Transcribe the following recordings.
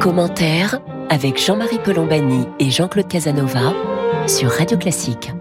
Commentaire avec Jean-Marie Colombani et Jean-Claude Casanova sur Radio Classique.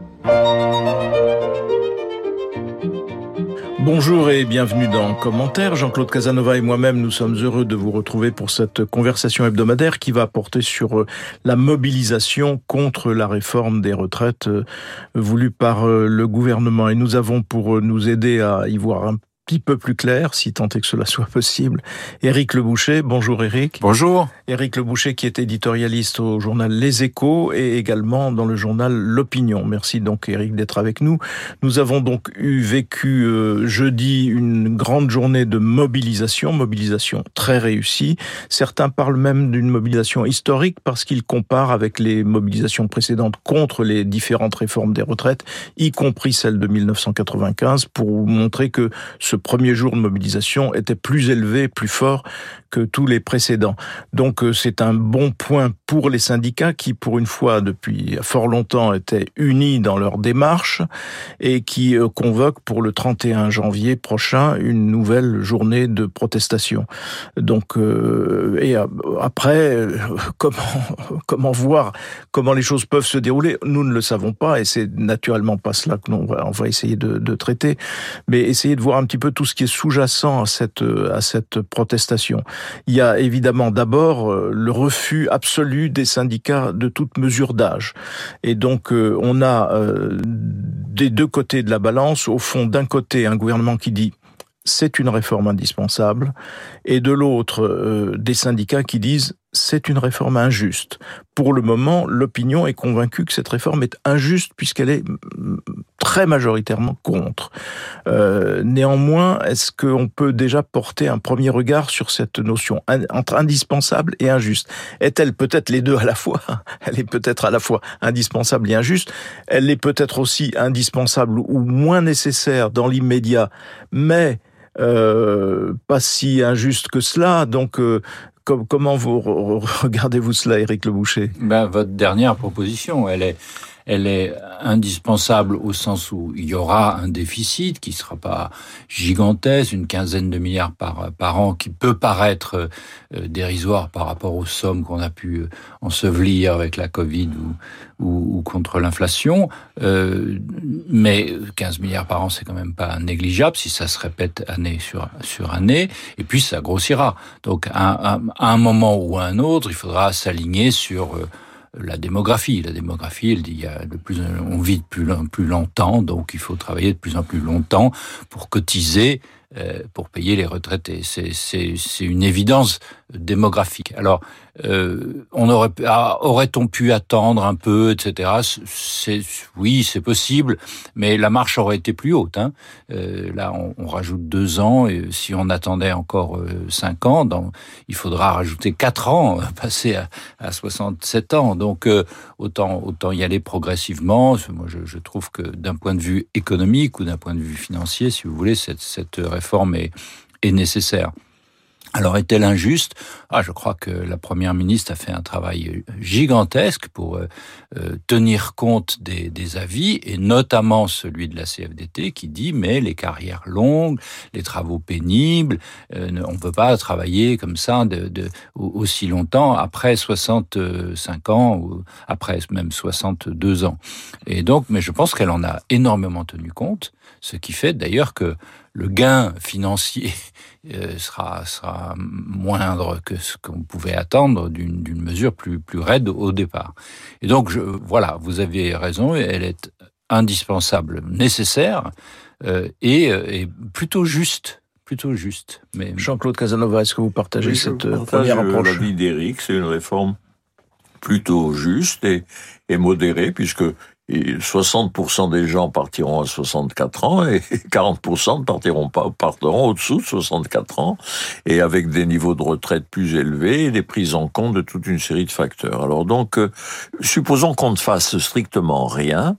Bonjour et bienvenue dans Commentaire. Jean-Claude Casanova et moi-même, nous sommes heureux de vous retrouver pour cette conversation hebdomadaire qui va porter sur euh, la mobilisation contre la réforme des retraites euh, voulue par euh, le gouvernement. Et nous avons pour nous aider à y voir un petit peu plus clair, si tant est que cela soit possible. Éric Le Boucher, bonjour Éric. Bonjour. Éric Le Boucher qui est éditorialiste au journal Les Échos et également dans le journal L'Opinion. Merci donc Éric d'être avec nous. Nous avons donc eu vécu euh, jeudi une grande journée de mobilisation, mobilisation très réussie. Certains parlent même d'une mobilisation historique parce qu'ils comparent avec les mobilisations précédentes contre les différentes réformes des retraites, y compris celle de 1995, pour montrer que ce premier jour de mobilisation était plus élevé, plus fort que tous les précédents. Donc euh, c'est un bon point pour les syndicats qui, pour une fois, depuis fort longtemps, étaient unis dans leur démarche et qui euh, convoquent pour le 31 janvier prochain une nouvelle journée de protestation. Donc, euh, et après, comment, voir comment les choses peuvent se dérouler Nous ne le savons pas et c'est naturellement pas cela que l'on va, essayer de traiter, mais essayer de voir un petit peu tout ce qui est sous-jacent à cette, à cette protestation. Il y a évidemment d'abord euh, le refus absolu des syndicats de toute mesure d'âge. Et donc euh, on a euh, des deux côtés de la balance, au fond d'un côté un gouvernement qui dit c'est une réforme indispensable, et de l'autre des syndicats qui disent c'est une réforme injuste. Pour le moment, l'opinion est convaincue que cette réforme est injuste puisqu'elle est très majoritairement contre. Euh, néanmoins, est-ce qu'on peut déjà porter un premier regard sur cette notion entre indispensable et injuste? Est-elle peut-être les deux à la fois? Elle est peut-être à la fois indispensable et injuste. Elle est peut-être aussi indispensable ou moins nécessaire dans l'immédiat, mais euh, pas si injuste que cela. Donc, euh, comment vous regardez-vous cela, Éric Le Boucher? Ben, Votre dernière proposition, elle est, elle est indispensable au sens où il y aura un déficit qui sera pas gigantesque, une quinzaine de milliards par, par an, qui peut paraître euh, dérisoire par rapport aux sommes qu'on a pu euh, ensevelir avec la Covid ou, ou, ou contre l'inflation. Euh, mais 15 milliards par an, c'est quand même pas négligeable si ça se répète année sur, sur année. Et puis, ça grossira. Donc, à, à, à un moment ou à un autre, il faudra s'aligner sur euh, la démographie. La démographie, il y a de plus, on vit de plus, plus longtemps, donc il faut travailler de plus en plus longtemps pour cotiser euh, pour payer les retraités. C'est une évidence démographique. Alors, euh, on aurait ah, aurait-on pu attendre un peu, etc. C'est oui, c'est possible, mais la marche aurait été plus haute. Hein. Euh, là, on, rajoute deux ans, et si on attendait encore euh, cinq ans, il faudra rajouter quatre ans, passer à, à 67 ans. Donc, euh, autant autant y aller progressivement. Moi, je, je trouve que d'un point de vue économique ou d'un point de vue financier, si vous voulez, cette, cette réforme est, est nécessaire. Alors est-elle injuste? Ah, je crois que la première ministre a fait un travail gigantesque pour euh, euh, tenir compte des, des, avis et notamment celui de la CFDT qui dit mais les carrières longues, les travaux pénibles, euh, on ne peut pas travailler comme ça de, de, aussi longtemps après 65 ans ou après même 62 ans. Et donc, mais je pense qu'elle en a énormément tenu compte, ce qui fait d'ailleurs que le gain financier euh, sera, sera moindre que ce qu'on pouvait attendre d'une mesure plus, plus raide au départ. Et donc, je, voilà, vous avez raison, elle est indispensable, nécessaire euh, et, euh, et plutôt juste plutôt juste. Mais Jean-Claude Casanova, est-ce que vous partagez oui, cette première approche? L'avis d'Éric, c'est une réforme plutôt juste et, et modérée, puisque 60% des gens partiront à 64 ans et 40% ne partiront pas, partiront au-dessous de 64 ans et avec des niveaux de retraite plus élevés et des prises en compte de toute une série de facteurs. Alors donc, euh, supposons qu'on ne fasse strictement rien,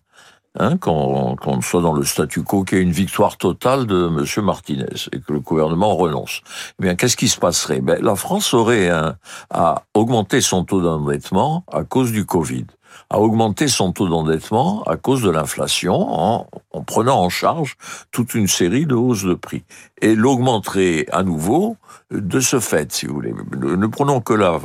hein, qu'on qu soit dans le statu quo, qu'il y ait une victoire totale de M. Martinez et que le gouvernement renonce. Eh bien, qu'est-ce qui se passerait? Ben, La France aurait un, à augmenter son taux d'endettement à cause du Covid a augmenté son taux d'endettement à cause de l'inflation en, en, prenant en charge toute une série de hausses de prix. Et l'augmenterait à nouveau de ce fait, si vous voulez. Ne prenons que là,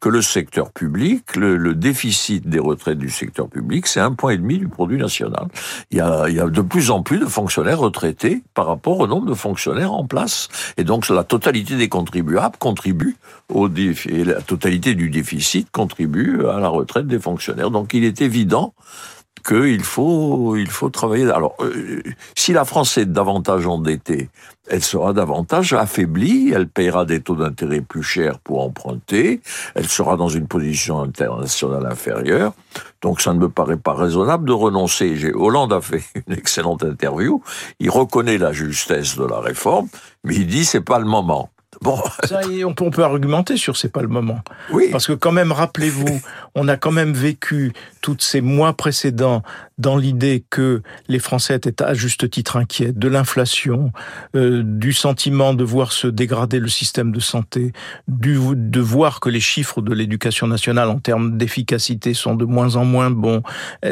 que le secteur public, le, déficit des retraites du secteur public, c'est un point et demi du produit national. Il y, a, il y a de plus en plus de fonctionnaires retraités par rapport au nombre de fonctionnaires en place. Et donc la totalité des contribuables contribue au défi, et la totalité du déficit contribue à la retraite des fonctionnaires. Donc il est évident qu'il faut, il faut travailler. Alors, euh, si la France est davantage endettée, elle sera davantage affaiblie, elle paiera des taux d'intérêt plus chers pour emprunter, elle sera dans une position internationale inférieure. Donc, ça ne me paraît pas raisonnable de renoncer. Hollande a fait une excellente interview. Il reconnaît la justesse de la réforme, mais il dit c'est pas le moment. Bon. Ça, on, peut, on peut argumenter sur c'est pas le moment. Oui. Parce que quand même, rappelez-vous, on a quand même vécu tous ces mois précédents dans l'idée que les Français étaient à juste titre inquiets de l'inflation, euh, du sentiment de voir se dégrader le système de santé, du, de voir que les chiffres de l'éducation nationale en termes d'efficacité sont de moins en moins bons.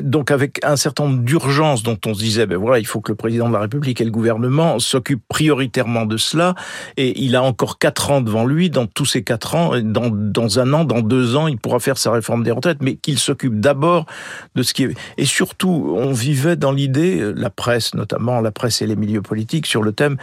Donc avec un certain nombre d'urgences dont on se disait, ben voilà, il faut que le président de la République et le gouvernement s'occupent prioritairement de cela. Et il a encore quatre ans devant lui. Dans tous ces quatre ans, dans, dans un an, dans deux ans, il pourra faire sa réforme des retraites, mais qu'il s'occupe d'abord de ce qui est... Et surtout, on vivait dans l'idée, euh, la presse notamment, la presse et les milieux politiques, sur le thème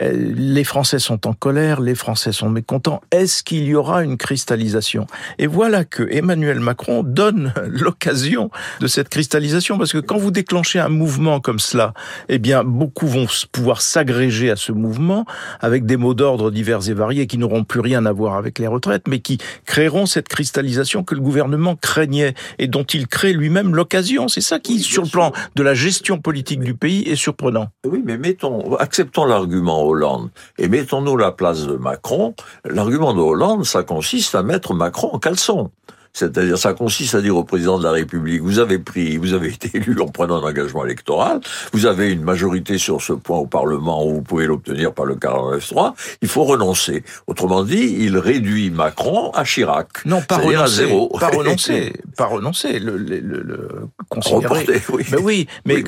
euh, les Français sont en colère, les Français sont mécontents. Est-ce qu'il y aura une cristallisation? Et voilà que Emmanuel Macron donne l'occasion de cette cristallisation, parce que quand vous déclenchez un mouvement comme cela, eh bien, beaucoup vont pouvoir s'agréger à ce mouvement avec des mots d'ordre divers et variés qui n'auront plus rien à voir avec les retraites, mais qui créeront cette cristallisation que le gouvernement craignait et dont il crée lui-même l'occasion. C'est ça qui, sur le plan de la gestion politique du pays est surprenant. Oui, mais mettons, acceptons l'argument Hollande et mettons-nous la place de Macron. L'argument de Hollande, ça consiste à mettre Macron en caleçon. C'est-à-dire, ça consiste à dire au président de la République, vous avez pris, vous avez été élu en prenant un engagement électoral, vous avez une majorité sur ce point au Parlement où vous pouvez l'obtenir par le 49-3, il faut renoncer. Autrement dit, il réduit Macron à Chirac. Non, pas renoncer, à zéro. Pas renoncer, pas renoncer, le, le, le, considérer. oui. Mais oui, mais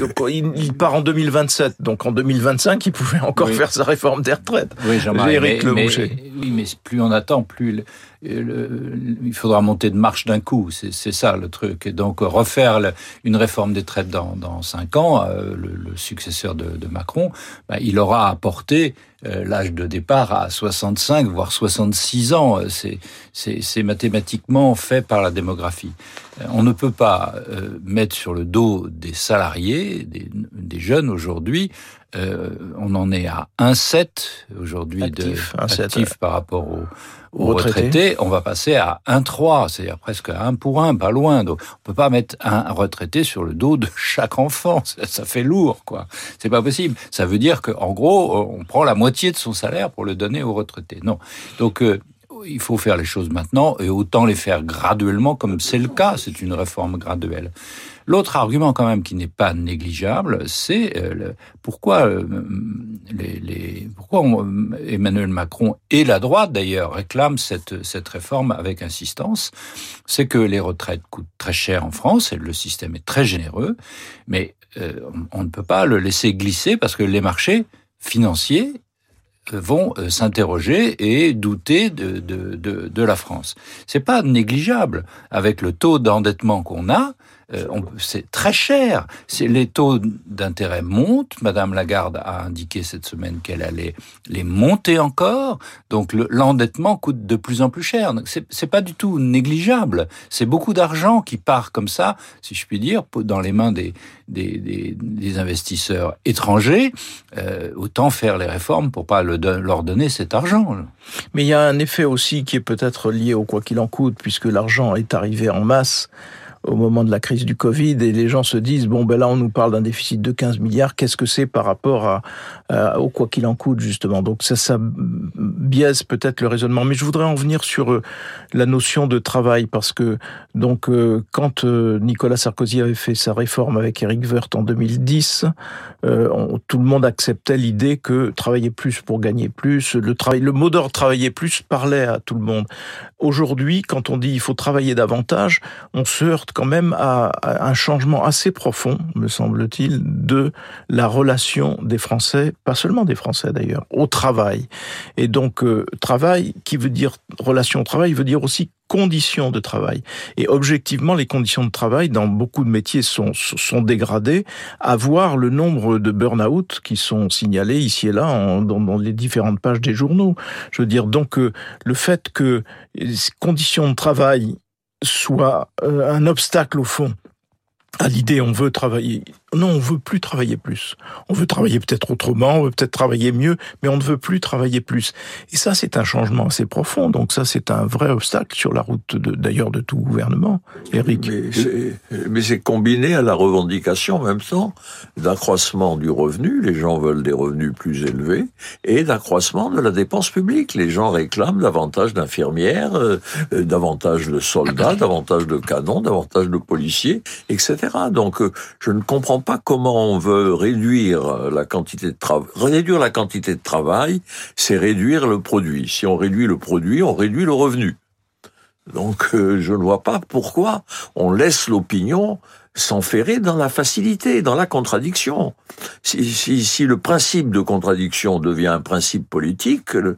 Il, part en 2027, donc en 2025, il pouvait encore faire sa réforme des retraites. Oui, Jean-Marie, mais, mais, oui, mais plus on attend, plus il faudra monter de marche d'un coup. C'est ça le truc. Et donc refaire une réforme des traites dans, cinq ans, euh, le, successeur de, Macron, bah, il aura apporté euh, l'âge de départ à 65 voire 66 ans. C'est mathématiquement fait par la démographie. Euh, on ne peut pas mettre sur le dos des salariés, des, des jeunes aujourd'hui, euh, on en est à 1,7 aujourd'hui de par rapport aux, retraités. On va passer à 1,3, c'est-à-dire presque à 1 pour 1, pas loin. Donc on peut pas mettre un retraité sur le dos de chaque enfant. Ça, fait lourd, quoi. C'est pas possible. Ça veut dire qu'en gros, euh, on prend la moitié de son salaire pour le donner aux retraités. Non. Donc euh, il faut faire les choses maintenant et autant les faire graduellement comme c'est le cas. C'est une réforme graduelle. L'autre argument quand même qui n'est pas négligeable, c'est euh, pourquoi, euh, Emmanuel Macron et la droite d'ailleurs réclament cette, cette réforme avec insistance? C'est que les retraites coûtent très cher en France et le système est très généreux, mais on ne peut pas le laisser glisser parce que les marchés financiers vont s'interroger et douter de, de, de, de la France. C'est pas négligeable avec le taux d'endettement qu'on a. Euh, c'est très cher. Les taux d'intérêt montent. Madame Lagarde a indiqué cette semaine qu'elle allait les monter encore. Donc l'endettement coûte de plus en plus cher. C'est pas du tout négligeable. C'est beaucoup d'argent qui part comme ça, si je puis dire, dans les mains des, des, des, investisseurs étrangers. Euh, autant faire les réformes pour pas le, leur donner cet argent. Mais il y a un effet aussi qui est peut-être lié au quoi qu'il en coûte, puisque l'argent est arrivé en masse au moment de la crise du Covid et les gens se disent bon ben là on nous parle d'un déficit de 15 milliards qu'est-ce que c'est par rapport à, au quoi qu'il en coûte justement? Donc ça biaise peut-être le raisonnement. Mais je voudrais en venir sur euh, la notion de travail parce que donc euh, quand euh, Nicolas Sarkozy avait fait sa réforme avec Eric Woerth en 2010 tout le monde acceptait l'idée que travailler plus pour gagner plus le travail le mot d'ordre travailler plus parlait à tout le monde. Aujourd'hui quand on dit il faut travailler davantage on se heurte quand même à, un changement assez profond, me semble-t-il, de la relation des Français, pas seulement des Français d'ailleurs, au travail. Et donc, euh, travail qui veut dire relation au travail, veut dire aussi conditions de travail. Et objectivement, les conditions de travail dans beaucoup de métiers sont, sont dégradées, à voir le nombre de burn-out qui sont signalés ici et là dans, les différentes pages des journaux. Je veux dire, donc, euh, le fait que les conditions de travail soient euh, un obstacle au fond à l'idée on veut travailler. Non, on veut plus travailler plus. On veut travailler peut-être autrement, on veut peut-être travailler mieux, mais on ne veut plus travailler plus. Et ça, c'est un changement assez profond. Donc ça, c'est un vrai obstacle sur la route d'ailleurs de, tout gouvernement. Eric. Mais c'est combiné à la revendication en même temps d'accroissement du revenu. Les gens veulent des revenus plus élevés et d'accroissement de la dépense publique. Les gens réclament davantage d'infirmières, euh, davantage de soldats, davantage de canons, davantage de policiers, etc. Donc, euh, je ne comprends pas comment on veut réduire la quantité de travail. Réduire la quantité de travail, c'est réduire le produit. Si on réduit le produit, on réduit le revenu. Donc, euh, je ne vois pas pourquoi on laisse l'opinion s'enferrer dans la facilité, dans la contradiction. Si, le principe de contradiction devient un principe politique, euh,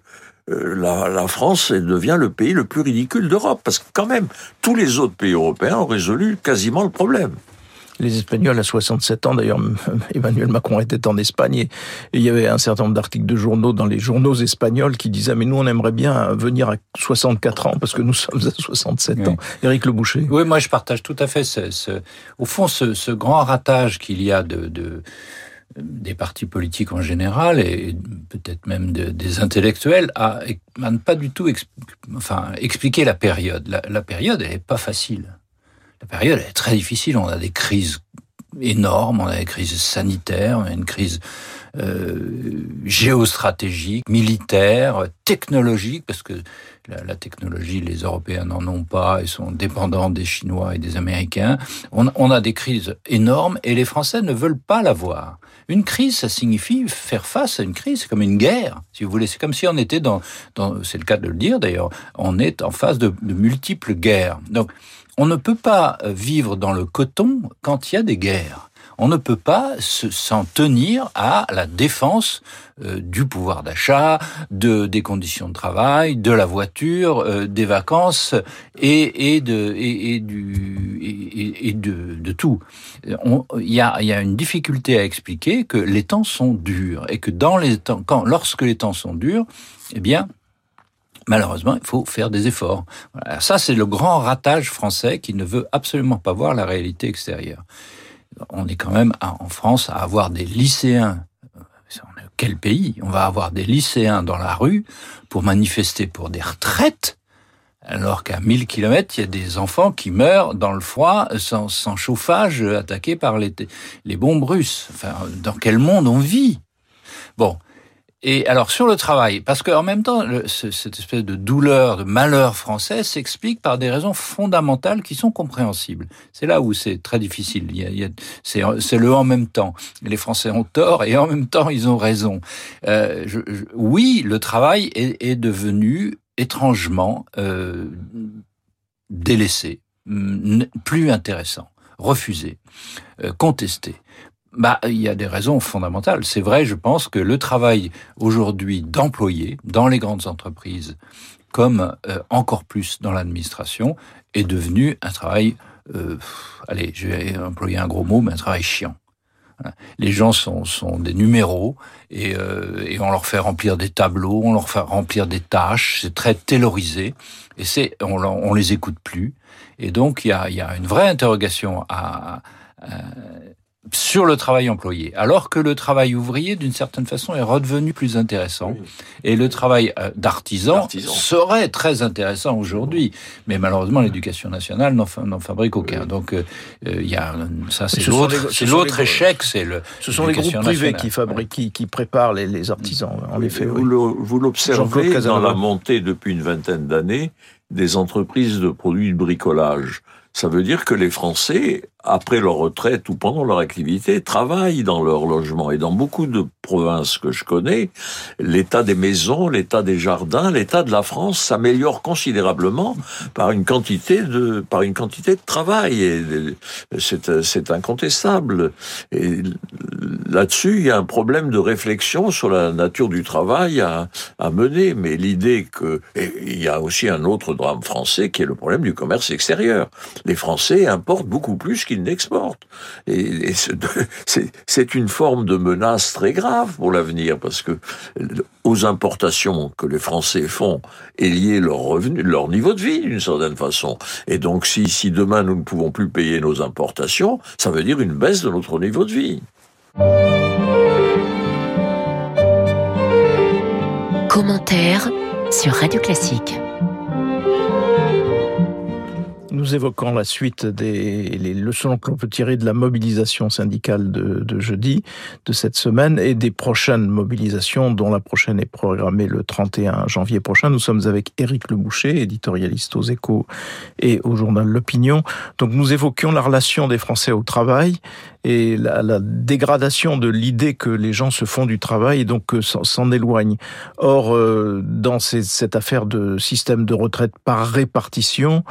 la, France devient le pays le plus ridicule d'Europe, parce que quand même, tous les autres pays européens ont résolu quasiment le problème les Espagnols à 67 ans. D'ailleurs, Emmanuel Macron était en Espagne et, il y avait un certain nombre d'articles de journaux dans les journaux espagnols qui disaient mais nous on aimerait bien venir à 64 ans parce que nous sommes à 67 ans. Éric Le Boucher. Oui, moi je partage tout à fait ce, au fond ce, grand ratage qu'il y a de, des partis politiques en général et peut-être même des intellectuels à, ne pas du tout enfin, expliquer la période. La, la période, elle n'est pas facile la période est très difficile. On a des crises énormes, on a des crises sanitaires, on a une crise euh, géostratégique, militaire, technologique, parce que la, technologie, les Européens n'en ont pas, ils sont dépendants des Chinois et des Américains. On, a des crises énormes et les Français ne veulent pas l'avoir. Une crise, ça signifie faire face à une crise, c'est comme une guerre, si vous voulez. C'est comme si on était dans, dans c'est le cas de le dire d'ailleurs, on est en face de, de multiples guerres. Donc, on ne peut pas vivre dans le coton quand il y a des guerres. On ne peut pas s'en tenir à la défense euh, du pouvoir d'achat, de des conditions de travail, de la voiture, euh, des vacances et, de tout. Il y a, une difficulté à expliquer que les temps sont durs et que lorsque les temps sont durs, eh bien Malheureusement, il faut faire des efforts. Ça, c'est le grand ratage français qui ne veut absolument pas voir la réalité extérieure. On est quand même en France à avoir des lycéens. Quel pays? On va avoir des lycéens dans la rue pour manifester pour des retraites, alors qu'à 1000 kilomètres, il y a des enfants qui meurent dans le froid, sans, chauffage, attaqués par les, les bombes russes. Enfin, dans quel monde on vit? Bon, et alors sur le travail, parce qu'en même temps, cette espèce de douleur, de malheur français s'explique par des raisons fondamentales qui sont compréhensibles. C'est là où c'est très difficile. C'est, le en même temps. Les Français ont tort et en même temps ils ont raison. Euh, je, oui, le travail est, est devenu étrangement euh, délaissé, plus intéressant, refusé, euh, contesté. Bah, il y a des raisons fondamentales. C'est vrai, je pense que le travail aujourd'hui d'employés dans les grandes entreprises, comme euh, encore plus dans l'administration, est devenu un travail, euh, allez, je vais employer un gros mot, mais un travail chiant. Les gens sont, sont des numéros et, euh, et, on leur fait remplir des tableaux, on leur fait remplir des tâches, c'est très taylorisé et c'est on, on les écoute plus. Et donc il y a, y a une vraie interrogation à, à sur le travail employé, alors que le travail ouvrier, d'une certaine façon, est redevenu plus intéressant. Et le travail euh, d'artisan serait très intéressant aujourd'hui. Mais malheureusement, l'éducation nationale n'en fabrique aucun. Donc, euh, euh, il y a ça, c'est l'autre échec, c'est le. Ce sont les groupes privés qui fabriquent, qui, qui, préparent les, les artisans. En effet, vous l'observez dans la montée depuis une vingtaine d'années des entreprises de produits de bricolage. Ça veut dire que les Français après leur retraite ou pendant leur activité, travaillent dans leur logement. Et dans beaucoup de provinces que je connais, l'état des maisons, l'état des jardins, l'état de la France s'améliore considérablement par une quantité de, par une quantité de travail. Et c'est, incontestable. Et là-dessus, il y a un problème de réflexion sur la nature du travail à, à mener. Mais l'idée que, il y a aussi un autre drame français qui est le problème du commerce extérieur. Les Français importent beaucoup plus qu'ils n'exportent. Et, c'est une forme de menace très grave pour l'avenir parce que aux importations que les Français font est lié leur revenu, leur niveau de vie d'une certaine façon. Et donc si, si demain nous ne pouvons plus payer nos importations, ça veut dire une baisse de notre niveau de vie. Commentaire sur Radio Classique nous évoquons la suite des les leçons que l'on peut tirer de la mobilisation syndicale de, de, jeudi, de cette semaine, et des prochaines mobilisations, dont la prochaine est programmée le 31 janvier prochain. Nous sommes avec Éric Leboucher, éditorialiste aux échos et au journal L'Opinion. Donc nous évoquions la relation des Français au travail et la, dégradation de l'idée que les gens se font du travail et donc s'en éloignent. Or, euh, dans cette affaire de système de retraite par répartition,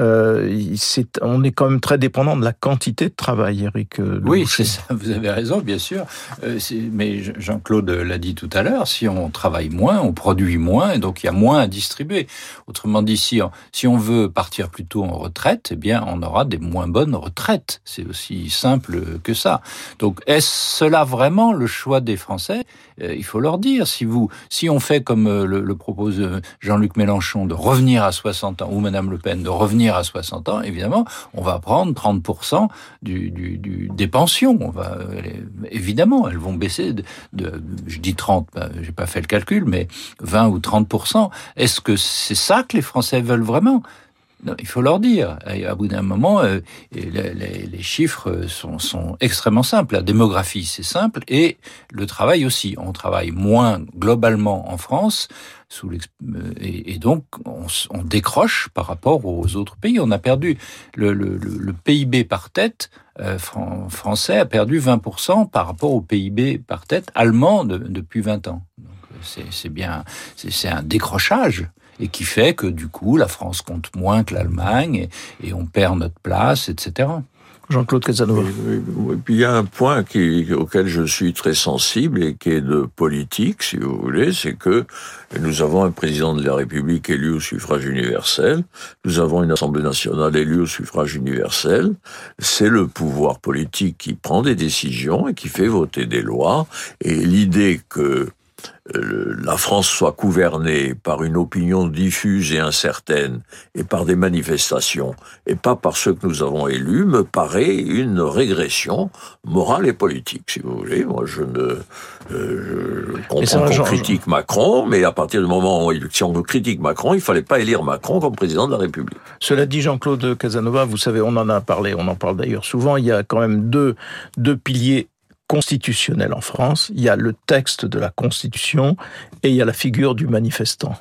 euh, est, on est quand même très dépendant de la quantité de travail, Eric. Euh, oui, c'est ça. Vous avez raison, bien sûr. Euh, mais Jean-Claude l'a dit tout à l'heure. Si on travaille moins, on produit moins, et donc il y a moins à distribuer. Autrement dit, si on, si on veut partir plutôt en retraite, eh bien, on aura des moins bonnes retraites. C'est aussi simple que ça. Donc, est-ce cela vraiment le choix des Français? Euh, Il faut leur dire. Si vous, si on fait comme le, le propose Jean-Luc Mélenchon de revenir à 60 ans ou Madame Le Pen de revenir à 60 ans, évidemment, on va prendre 30% du, du, du, des pensions. On va, évidemment, elles vont baisser de, je dis 30, ben, j'ai pas fait le calcul, mais 20 ou 30%. Est-ce que c'est ça que les Français veulent vraiment? Il faut leur dire. À bout d'un moment, euh, les, chiffres sont, sont, extrêmement simples. La démographie, c'est simple, et le travail aussi. On travaille moins globalement en France, sous et, donc on, décroche par rapport aux autres pays. On a perdu le, PIB par tête euh, français a perdu 20% par rapport au PIB par tête allemand de, depuis 20 ans. C'est bien, c'est un décrochage et qui fait que du coup la France compte moins que l'Allemagne et, et, on perd notre place, etc. Jean-Claude Casanova. Et, puis il y a un point qui, auquel je suis très sensible et qui est de politique, si vous voulez, c'est que nous avons un président de la République élu au suffrage universel, nous avons une Assemblée nationale élue au suffrage universel. C'est le pouvoir politique qui prend des décisions et qui fait voter des lois. Et l'idée que la France soit gouvernée par une opinion diffuse et incertaine et par des manifestations et pas par ceux que nous avons élus me paraît une régression morale et politique, si vous voulez. Moi, je ne euh, je comprends qu'on critique Macron, mais à partir du moment où si on critique Macron, il fallait pas élire Macron comme président de la République. Cela dit, Jean-Claude Casanova, vous savez, on en a parlé, on en parle d'ailleurs souvent. Il y a quand même deux deux piliers constitutionnel en France, il y a le texte de la Constitution et il y a la figure du manifestant.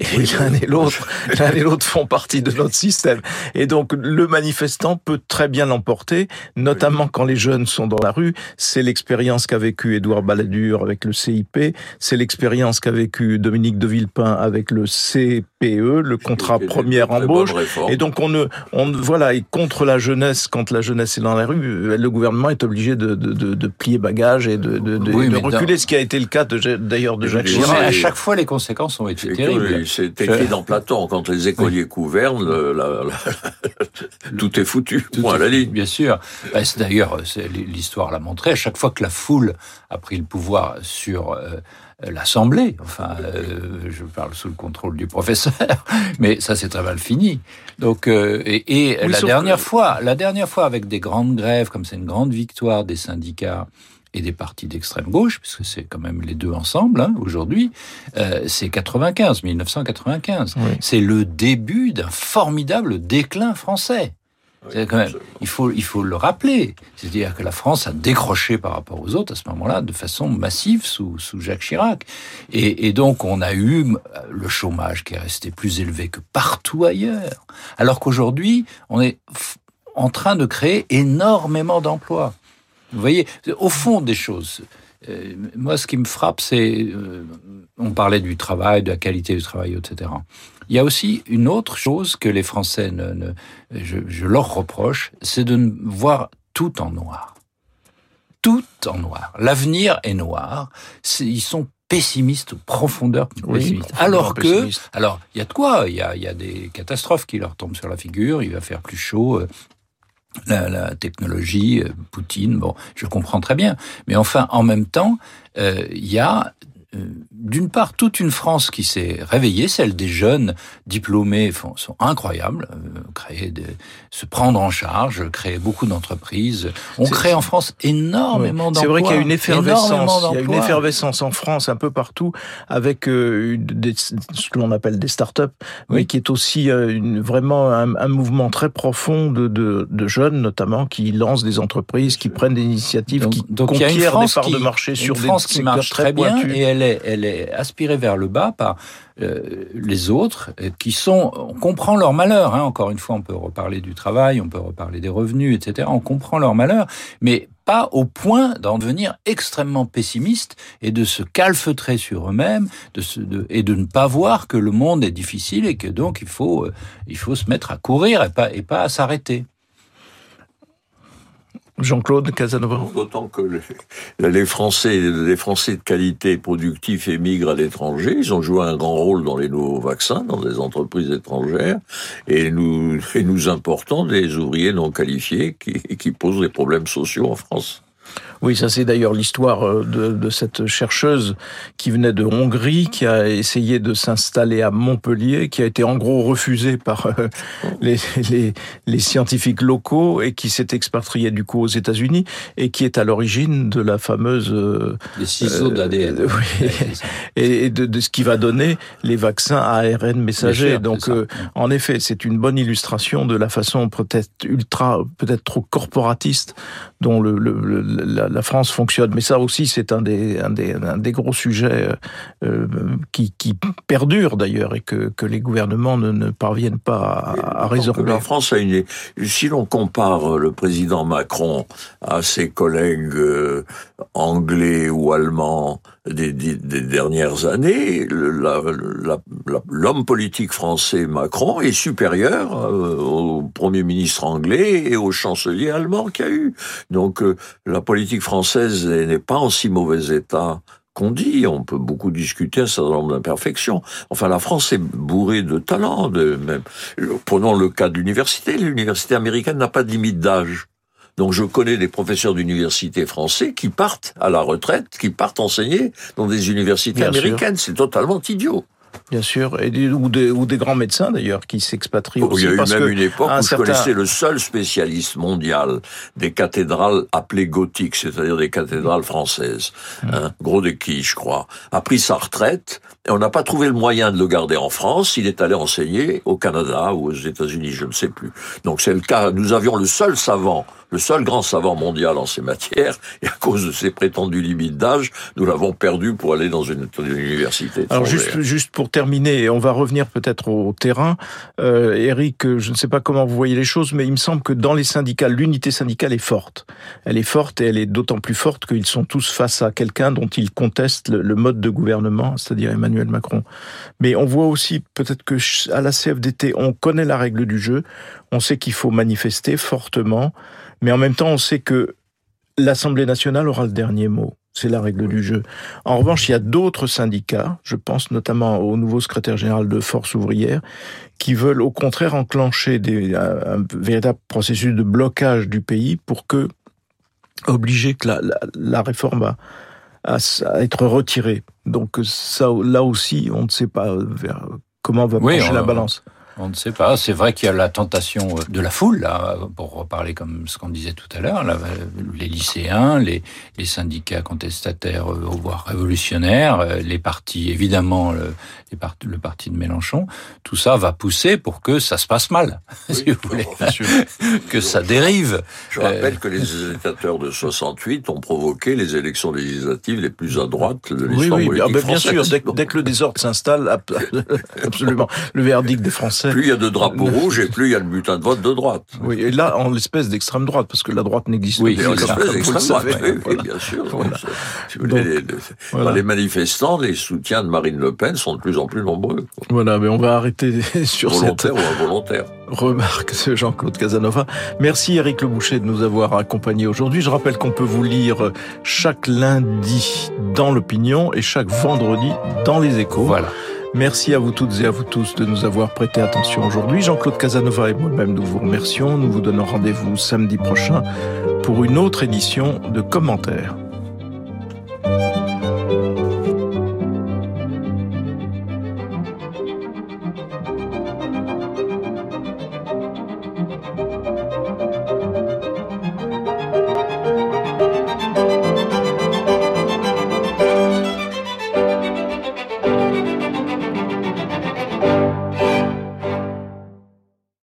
Et l'un et l'autre, l'un et l'autre font partie de notre système. Et donc, le manifestant peut très bien l'emporter, notamment quand les jeunes sont dans la rue. C'est l'expérience qu'a vécu Édouard Balladur avec le CIP. C'est l'expérience qu'a vécu Dominique de Villepin avec le CPE, le contrat première embauche. Et donc, on ne, on, voilà, et contre la jeunesse, quand la jeunesse est dans la rue, le gouvernement est obligé de, de, de, de plier bagage et de, de, de, oui, de reculer, dans... ce qui a été le cas d'ailleurs de, de Jacques Chirac. À chaque fois, les conséquences ont été terribles c'est écrit dans Platon. Quand les écoliers oui. gouvernent, la, la, tout est foutu. Tout est, la ligne. Bien sûr. Bah, D'ailleurs, l'histoire l'a montré. À chaque fois que la foule a pris le pouvoir sur euh, l'Assemblée, enfin, euh, je parle sous le contrôle du professeur, mais ça c'est très mal fini. Donc, euh, et, et oui, la dernière que... fois, la dernière fois avec des grandes grèves, comme c'est une grande victoire des syndicats et des partis d'extrême gauche, puisque c'est quand même les deux ensemble hein, aujourd'hui, euh, c'est 95, 1995. Oui. C'est le début d'un formidable déclin français. Oui, quand même, il faut, il faut le rappeler. C'est-à-dire que la France a décroché par rapport aux autres à ce moment-là de façon massive sous, sous Jacques Chirac. Et, et, donc, on a eu le chômage qui est resté plus élevé que partout ailleurs. Alors qu'aujourd'hui, on est en train de créer énormément d'emplois. Vous voyez, au fond des choses, euh, moi, ce qui me frappe, c'est, euh, on parlait du travail, de la qualité du travail, etc. Il y a aussi une autre chose que les Français, ne, je, je, leur reproche, c'est de voir tout en noir. Tout en noir. L'avenir est noir. ils sont pessimistes, profondeur pessimiste. alors que, alors, il y a de quoi, il y a, y a des catastrophes qui leur tombent sur la figure, il va faire plus chaud, euh, la, technologie, euh, Poutine, bon, je comprends très bien. Mais enfin, en même temps, euh, il y a d'une part toute une France qui s'est réveillée, celle des jeunes diplômés sont incroyables, euh, créer des, se prendre en charge, créer beaucoup d'entreprises. On crée en France énormément d'emplois. C'est vrai qu'il y a une effervescence, il y a une effervescence en France un peu partout avec euh, ce que l'on appelle des start-up, mais qui est aussi une, vraiment un, mouvement très profond de, de, de, jeunes notamment qui lancent des entreprises, qui prennent des initiatives, donc, qui donc conquièrent des parts qui, de marché sur une des France qui marche très bien pointus. et elle elle est aspirée vers le bas par euh, les autres euh, qui sont, on comprend leur malheur. Hein. Encore une fois, on peut reparler du travail, on peut reparler des revenus, etc. On comprend leur malheur, mais pas au point d'en devenir extrêmement pessimiste et de se calfeutrer sur eux-mêmes, et de ne pas voir que le monde est difficile et que donc il faut, euh, il faut se mettre à courir et pas, et pas à s'arrêter. Jean-Claude Casanova. D'autant que les, les, Français, les Français de qualité productifs émigrent à l'étranger. Ils ont joué un grand rôle dans les nouveaux vaccins, dans des entreprises étrangères, et nous, et nous importons des ouvriers non qualifiés qui, qui posent des problèmes sociaux en France. Oui, ça c'est d'ailleurs l'histoire euh, de, de, cette chercheuse qui venait de Hongrie, qui a essayé de s'installer à Montpellier, qui a été en gros refusée par euh, les, les, les, scientifiques locaux et qui s'est expatriée du coup aux États-Unis et qui est à l'origine de la fameuse euh, les ciseaux d'ADN euh, oui, et de, de, ce qui va donner les vaccins à ARN messager. Sûr, Donc, en effet, c'est une bonne illustration de la façon peut-être ultra, peut-être trop corporatiste dont le, le, la, la, France fonctionne. Mais ça aussi, c'est un des, un, des, un des gros sujets euh, qui, qui perdurent d'ailleurs et que, que les gouvernements ne, ne parviennent pas à, à résorber. La France a une. Si l'on compare le président Macron à ses collègues euh, anglais ou allemands des, des, des dernières années, l'homme politique français Macron est supérieur euh, au premier ministre anglais et au chancelier allemand qu'il y a eu. Donc euh, la politique française n'est pas en si mauvais état qu'on dit. On peut beaucoup discuter un certain nombre d'imperfections. Enfin, la France est bourrée de talents. De même. Prenons le cas de l'université. L'université américaine n'a pas de limite d'âge. Donc je connais des professeurs d'université français qui partent à la retraite, qui partent enseigner dans des universités Bien américaines. C'est totalement idiot. Bien sûr, et des, ou, des, ou des grands médecins d'ailleurs qui s'expatrient oh, aussi. Il y a eu parce même une époque où certain... je connaissais le seul spécialiste mondial des cathédrales appelées gothiques, c'est-à-dire des cathédrales françaises. Mmh. Hein, gros de qui, je crois, a pris sa retraite et on n'a pas trouvé le moyen de le garder en France. Il est allé enseigner au Canada ou aux États-Unis, je ne sais plus. Donc c'est le cas. Nous avions le seul savant le seul grand savant mondial en ces matières, et à cause de ses prétendues limites d'âge, nous l'avons perdu pour aller dans une, une université. Alors juste, juste pour terminer, et on va revenir peut-être au terrain, euh, Eric, je ne sais pas comment vous voyez les choses, mais il me semble que dans les syndicats, l'unité syndicale est forte. Elle est forte et elle est d'autant plus forte qu'ils sont tous face à quelqu'un dont ils contestent le, le mode de gouvernement, c'est-à-dire Emmanuel Macron. Mais on voit aussi peut-être que à la CFDT, on connaît la règle du jeu, on sait qu'il faut manifester fortement, mais en même temps, on sait que l'Assemblée nationale aura le dernier mot. C'est la règle du jeu. En revanche, il y a d'autres syndicats, je pense notamment au nouveau secrétaire général de Force ouvrière, qui veulent au contraire enclencher des, un, un véritable processus de blocage du pays pour que, obliger que la, la, la réforme à, à, à, être retirée. Donc ça, là aussi, on ne sait pas vers comment va pencher la balance. On ne sait pas. C'est vrai qu'il y a la tentation de la foule, là, pour reparler comme ce qu'on disait tout à l'heure, les lycéens, les, les, syndicats contestataires, voire révolutionnaires, les partis, évidemment, le, les part, le parti de Mélenchon, tout ça va pousser pour que ça se passe mal, oui, si vous voulez, que ça dérive. Je rappelle euh... que les agitateurs de 68 ont provoqué les élections législatives les plus à droite de l'histoire oui, oui, politique ah ben, bien sûr, dès, dès, que le désordre s'installe, absolument, le verdict des Français. Plus il y a de drapeaux rouges et plus il y a le butin de vote de droite. Oui, et là, en l'espèce d'extrême droite, parce que la droite n'existe Oui, plus. Et en c'est ça. espèce comme vous le d'extrême droite, oui, Voilà. bien sûr. Voilà. Si Donc, les, les- voilà. les manifestants, les soutiens de Marine Le Pen sont de plus en plus nombreux, quoi. Voilà, mais on va arrêter sur cette volontaires ou involontaires. remarque de Jean-Claude Casanova. Merci Eric Le Boucher de nous avoir accompagnés aujourd'hui. Je rappelle qu'on peut vous lire chaque lundi dans l'opinion et chaque vendredi dans les échos. Voilà. Merci à vous toutes et à vous tous de nous avoir prêté attention aujourd'hui. Jean-Claude Casanova et moi-même, nous vous remercions. Nous vous donnons rendez-vous samedi prochain pour une autre édition de commentaires.